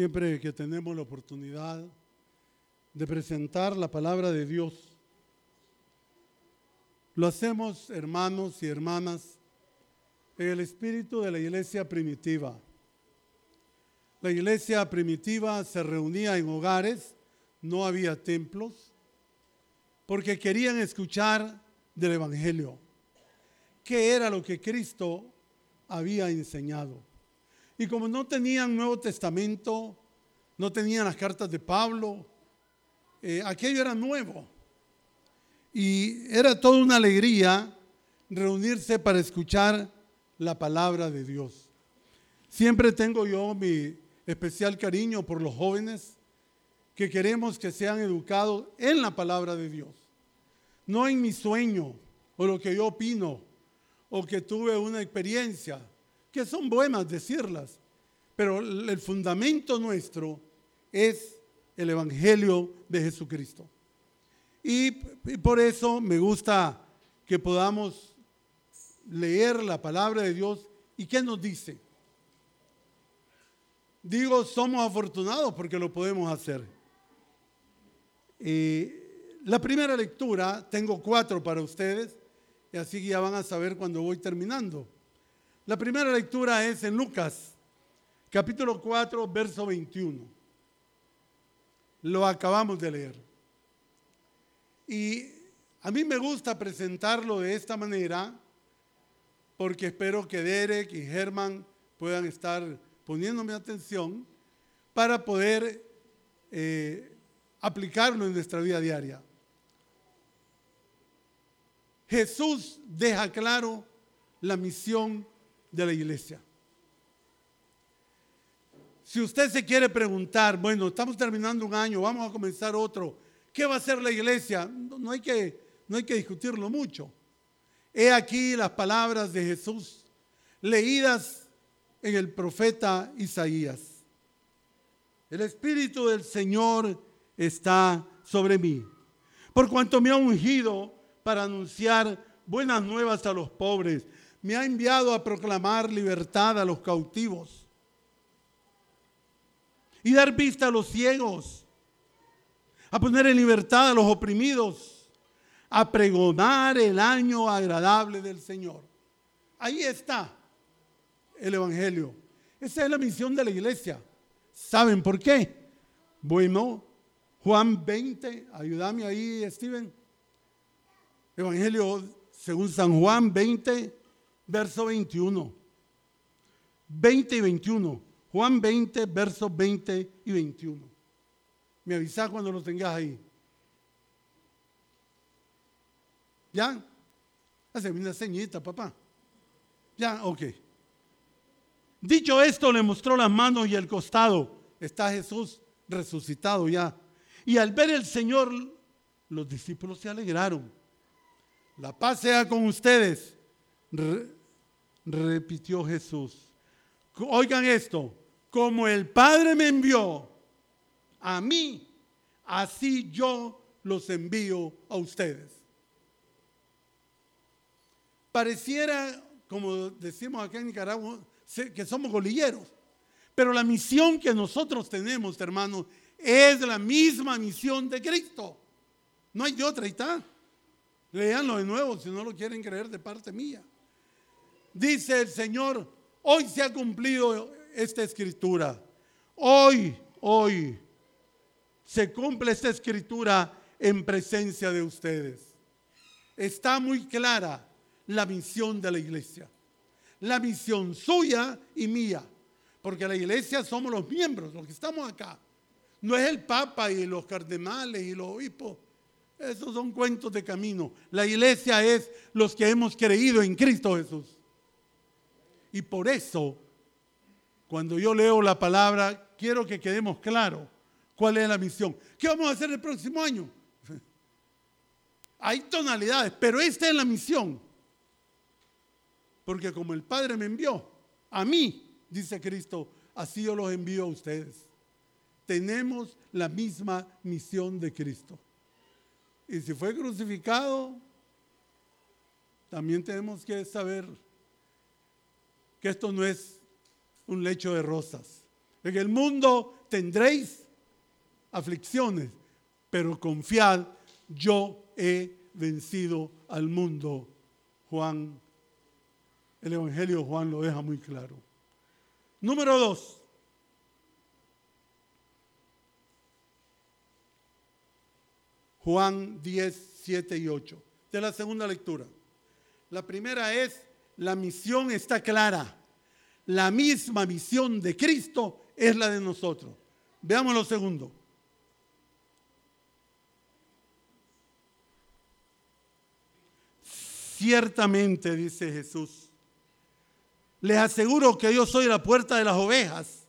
siempre que tenemos la oportunidad de presentar la palabra de Dios, lo hacemos, hermanos y hermanas, en el espíritu de la iglesia primitiva. La iglesia primitiva se reunía en hogares, no había templos, porque querían escuchar del Evangelio. ¿Qué era lo que Cristo había enseñado? Y como no tenían Nuevo Testamento, no tenían las cartas de Pablo, eh, aquello era nuevo. Y era toda una alegría reunirse para escuchar la palabra de Dios. Siempre tengo yo mi especial cariño por los jóvenes que queremos que sean educados en la palabra de Dios. No en mi sueño o lo que yo opino o que tuve una experiencia, que son buenas decirlas, pero el fundamento nuestro es el Evangelio de Jesucristo. Y, por eso me gusta que podamos leer la palabra de Dios. ¿Y qué nos dice? Digo, somos afortunados porque lo podemos hacer. la primera lectura, tengo cuatro para ustedes, y así ya van a saber cuando voy terminando. La primera lectura es en Lucas, capítulo 4, verso 21. Lo acabamos de leer. Y a mí me gusta presentarlo de esta manera porque espero que Derek y Germán puedan estar poniéndome atención para poder eh, aplicarlo en nuestra vida diaria. Jesús deja claro la misión de la iglesia. Si usted se quiere preguntar, bueno, estamos terminando un año, vamos a comenzar otro, ¿qué va a hacer la iglesia? No, hay, que, no hay que discutirlo mucho. He aquí las palabras de Jesús leídas en el profeta Isaías. El Espíritu del Señor está sobre mí, por cuanto me ha ungido para anunciar buenas nuevas a los pobres. Me ha enviado a proclamar libertad a los cautivos y dar vista a los ciegos, a poner en libertad a los oprimidos, a pregonar el año agradable del Señor. Ahí está el Evangelio. Esa es la misión de la iglesia. ¿Saben por qué? Bueno, Juan 20, ayúdame ahí, Steven. Evangelio según San Juan 20, verso 21. 20 y 21. Juan 20, versos 20 y 21. Me avisa cuando lo tengas ahí. ¿Ya? Hazme una ceñita, papá. Ya, ok. Dicho esto, le mostró las manos y el costado. Está Jesús resucitado ya. Y al ver el Señor, los discípulos se alegraron. La paz sea con ustedes, repitió Jesús. Oigan esto, como el Padre me envió a mí, así yo los envío a ustedes. Pareciera, como decimos acá en Nicaragua, que somos golilleros, pero la misión que nosotros tenemos, hermanos, es la misma misión de Cristo. No hay de otra, ahí está. Leanlo de nuevo si no lo quieren creer de parte mía. Dice el Señor, hoy se ha cumplido esta escritura. Hoy, hoy se cumple esta escritura en presencia de ustedes. Está muy clara la misión de la iglesia. La misión suya y mía. Porque la iglesia somos los miembros, los que estamos acá. No es el Papa y los cardenales y los obispos esos son cuentos de camino. La iglesia es los que hemos creído en Cristo Jesús. Y por eso, cuando yo leo la palabra, quiero que quedemos claros cuál es la misión. ¿Qué vamos a hacer el próximo año? Hay tonalidades, pero esta es la misión. Porque como el Padre me envió, a mí, dice Cristo, así yo los envío a ustedes. Tenemos la misma misión de Cristo. Y si fue crucificado, también tenemos que saber que esto no es un lecho de rosas. En el mundo tendréis aflicciones, pero confiad, yo he vencido al mundo. Juan, el Evangelio de Juan lo deja muy claro. Número dos. Juan 10, 7 y 8. De la segunda lectura. La primera es, la misión está clara. La misma misión de Cristo es la de nosotros. Veamos lo segundo. Ciertamente, dice Jesús, les aseguro que yo soy la puerta de las ovejas.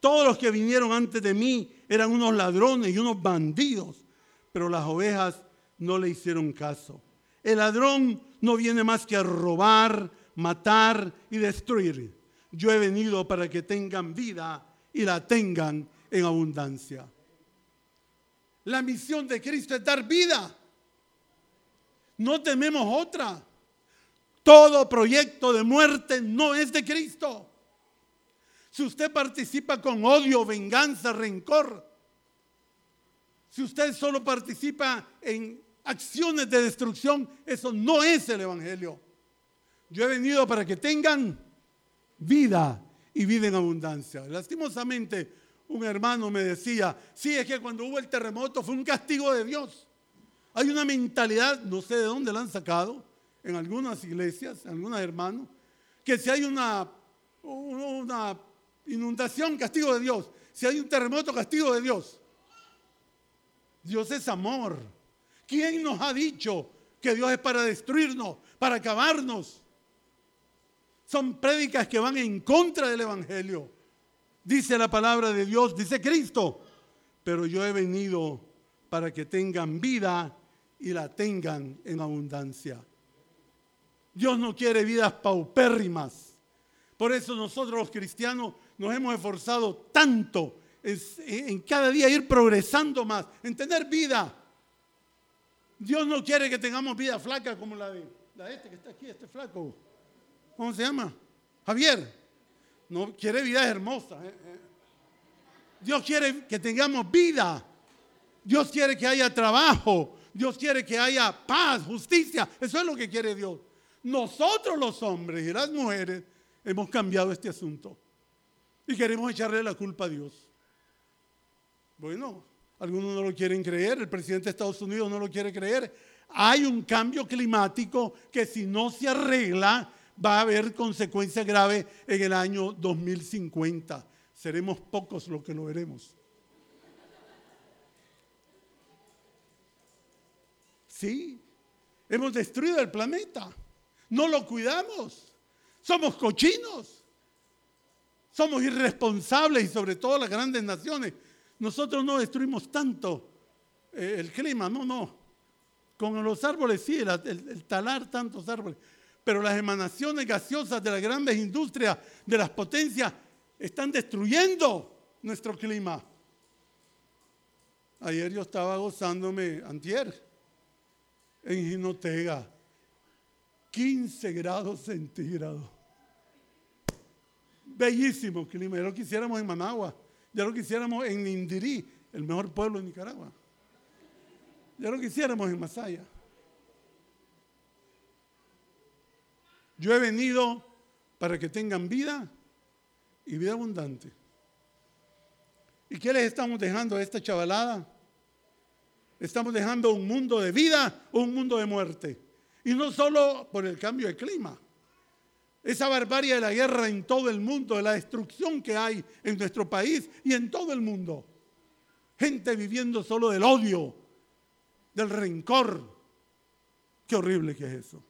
Todos los que vinieron antes de mí eran unos ladrones y unos bandidos, pero las ovejas no le hicieron caso. El ladrón no viene más que a robar, matar y destruir. Yo he venido para que tengan vida y la tengan en abundancia. La misión de Cristo es dar vida. No tememos otra. Todo proyecto de muerte no es de Cristo. Si usted participa con odio, venganza, rencor, si usted solo participa en acciones de destrucción, eso no es el Evangelio. Yo he venido para que tengan vida y vida en abundancia. Lastimosamente, un hermano me decía, sí, es que cuando hubo el terremoto fue un castigo de Dios. Hay una mentalidad, no sé de dónde la han sacado, en algunas iglesias, en algunos hermanos, que si hay una, una inundación, castigo de Dios. Si hay un terremoto, castigo de Dios. Dios es amor. ¿Quién nos ha dicho que Dios es para destruirnos, para acabarnos? Son prédicas que van en contra del Evangelio. Dice la palabra de Dios, dice Cristo, pero yo he venido para que tengan vida y la tengan en abundancia. Dios no quiere vidas paupérrimas. Por eso nosotros los cristianos nos hemos esforzado tanto en, cada día ir progresando más, en tener vida. Dios no quiere que tengamos vida flaca como la de, la este que está aquí, este flaco. ¿Cómo se llama? Javier. No quiere vida hermosa. Eh, eh. Dios quiere que tengamos vida. Dios quiere que haya trabajo. Dios quiere que haya paz, justicia. Eso es lo que quiere Dios. Nosotros los hombres y las mujeres hemos cambiado este asunto. Y queremos echarle la culpa a Dios. Bueno, algunos no lo quieren creer, el presidente de Estados Unidos no lo quiere creer. Hay un cambio climático que si no se arregla va a haber consecuencias graves en el año 2050. Seremos pocos los que lo veremos. Sí, hemos destruido el planeta. No lo cuidamos. Somos cochinos. Somos irresponsables y sobre todo las grandes naciones. Nosotros no destruimos tanto eh, el clima, no, no. Con los árboles sí, el talar tantos árboles. Pero las emanaciones gaseosas de las grandes industrias, de las potencias, están destruyendo nuestro clima. Ayer yo estaba gozándome, antier, en Jinotega, 15 grados centígrados. Bellísimo clima, lo quisiéramos en Managua, ya lo quisiéramos en Nindirí, el mejor pueblo de Nicaragua. Ya lo quisiéramos en Masaya. Yo he venido para que tengan vida y vida abundante. ¿Y qué les estamos dejando a esta chavalada? Estamos dejando un mundo de vida o un mundo de muerte. Y no solo por el cambio de clima. Esa barbarie de la guerra en todo el mundo, de la destrucción que hay en nuestro país y en todo el mundo. Gente viviendo solo del odio, del rencor. Qué horrible que es eso.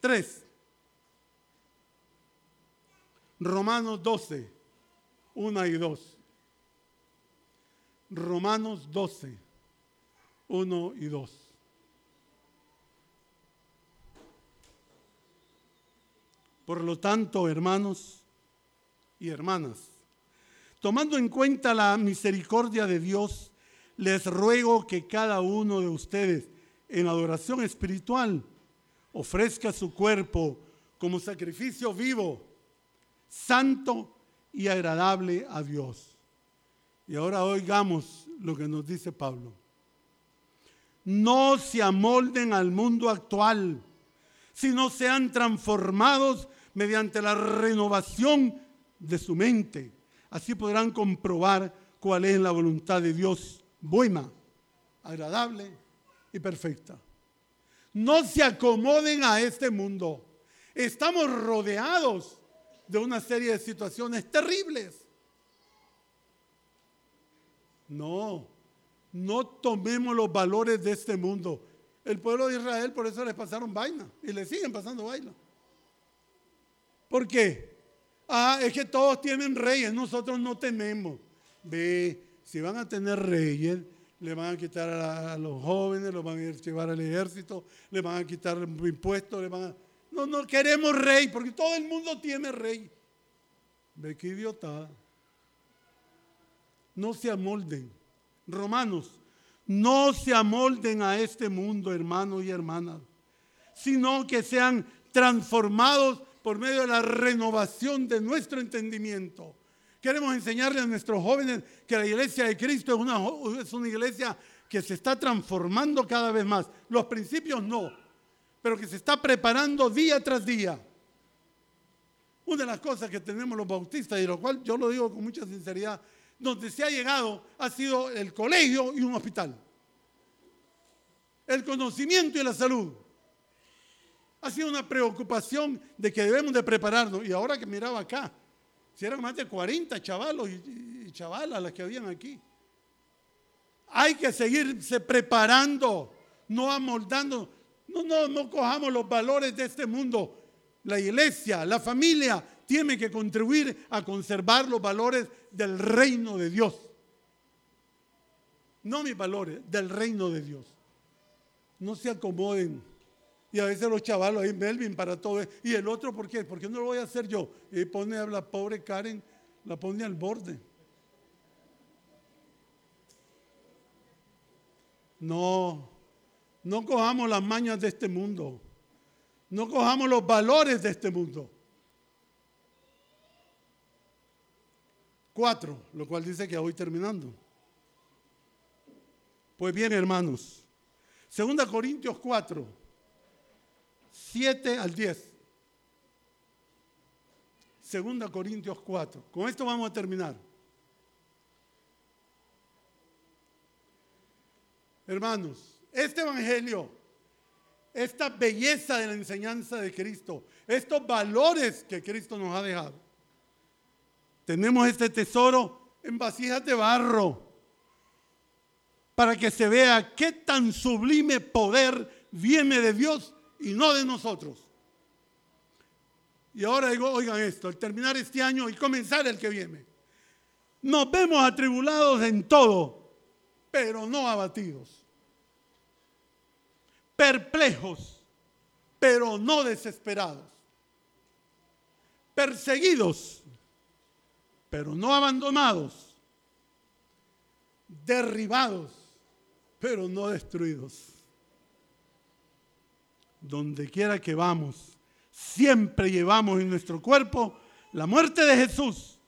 Tres. Romanos 12, 1 y 2. Romanos 12, 1 y 2. Por lo tanto, hermanos y hermanas, tomando en cuenta la misericordia de Dios, les ruego que cada uno de ustedes en adoración espiritual ofrezca su cuerpo como sacrificio vivo, santo y agradable a Dios. Y ahora oigamos lo que nos dice Pablo. No se amolden al mundo actual, sino sean transformados mediante la renovación de su mente. Así podrán comprobar cuál es la voluntad de Dios, buena, agradable y perfecta. No se acomoden a este mundo. Estamos rodeados de una serie de situaciones terribles. No, no tomemos los valores de este mundo. El pueblo de Israel por eso les pasaron vaina y le siguen pasando vaina. ¿Por qué? Ah, es que todos tienen reyes, nosotros no tememos. Ve, si van a tener reyes, le van a quitar a, los jóvenes, los van a llevar al ejército, le van a quitar impuestos, le van a... No, no queremos rey, porque todo el mundo tiene rey. Ve qué idiota. No se amolden. Romanos, no se amolden a este mundo, hermanos y hermanas, sino que sean transformados por medio de la renovación de nuestro entendimiento Queremos enseñarle a nuestros jóvenes que la iglesia de Cristo es una, es una iglesia que se está transformando cada vez más. Los principios no, pero que se está preparando día tras día. Una de las cosas que tenemos los bautistas, y lo cual yo lo digo con mucha sinceridad, donde se ha llegado ha sido el colegio y un hospital. El conocimiento y la salud. Ha sido una preocupación de que debemos de prepararnos. Y ahora que miraba acá, si eran más de 40 chavalos y, chavalas las que habían aquí. Hay que seguirse preparando, no amoldando. No, no, no cojamos los valores de este mundo. La iglesia, la familia, tiene que contribuir a conservar los valores del reino de Dios. No mis valores, del reino de Dios. No se acomoden y a veces los chavalos ahí, Melvin, para todo. Y el otro, ¿por qué? ¿Por qué no lo voy a hacer yo? Y pone a la pobre Karen, la pone al borde. No, no cojamos las mañas de este mundo. No cojamos los valores de este mundo. Cuatro, lo cual dice que voy terminando. Pues bien, hermanos, Segunda Corintios 4 7 al 10. Segunda Corintios 4. Con esto vamos a terminar. Hermanos, este Evangelio, esta belleza de la enseñanza de Cristo, estos valores que Cristo nos ha dejado, tenemos este tesoro en vasijas de barro para que se vea qué tan sublime poder viene de Dios y no de nosotros. Y ahora digo, oigan esto, al terminar este año y comenzar el que viene, nos vemos atribulados en todo, pero no abatidos. Perplejos, pero no desesperados. Perseguidos, pero no abandonados. Derribados, pero no destruidos donde quiera que vamos, siempre llevamos en nuestro cuerpo la muerte de Jesús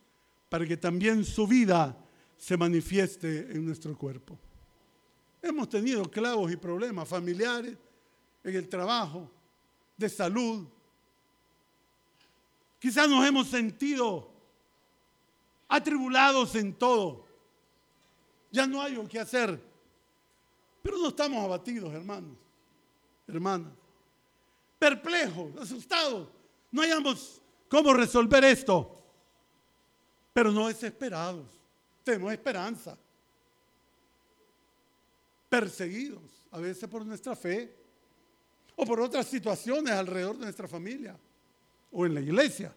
para que también su vida se manifieste en nuestro cuerpo. Hemos tenido clavos y problemas familiares, en el trabajo, de salud. Quizás nos hemos sentido atribulados en todo. Ya no hay lo que hacer. Pero no estamos abatidos, hermanos, hermanas perplejos, asustados. No hayamos cómo resolver esto. Pero no desesperados. Tenemos esperanza. Perseguidos, a veces por nuestra fe o por otras situaciones alrededor de nuestra familia o en la iglesia.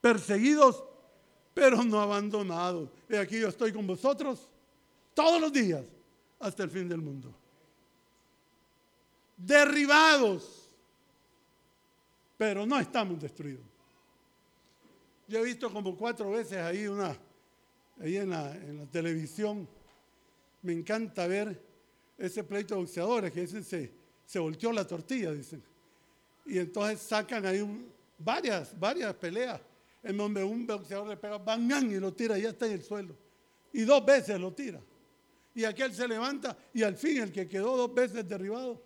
Perseguidos, pero no abandonados. Y aquí yo estoy con vosotros todos los días hasta el fin del mundo. Derribados pero no estamos destruidos. Yo he visto como cuatro veces ahí una, ahí en la, televisión, me encanta ver ese pleito de boxeadores que dicen se, se volteó la tortilla, dicen. Y entonces sacan ahí varias, varias peleas. en donde un boxeador le pega bangán y lo tira y ya está en el suelo. Y dos veces lo tira. Y aquel se levanta y al fin el que quedó dos veces derribado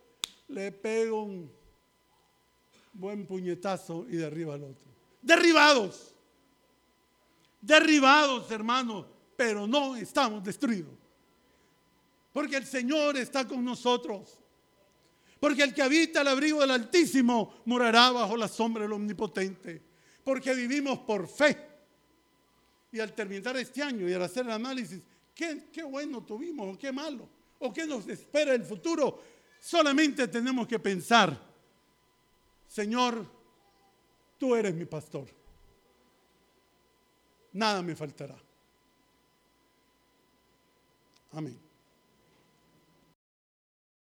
le pega un buen puñetazo y derriba al otro. Derribados. Derribados, hermanos, pero no estamos destruidos. Porque el Señor está con nosotros. Porque el que habita el abrigo del Altísimo morará bajo la sombra del Omnipotente. Porque vivimos por fe. Y al terminar este año y al hacer el análisis, ¿qué, qué bueno tuvimos o qué malo? ¿O qué nos espera el futuro? Solamente tenemos que pensar, Señor, tú eres mi pastor. Nada me faltará. Amén.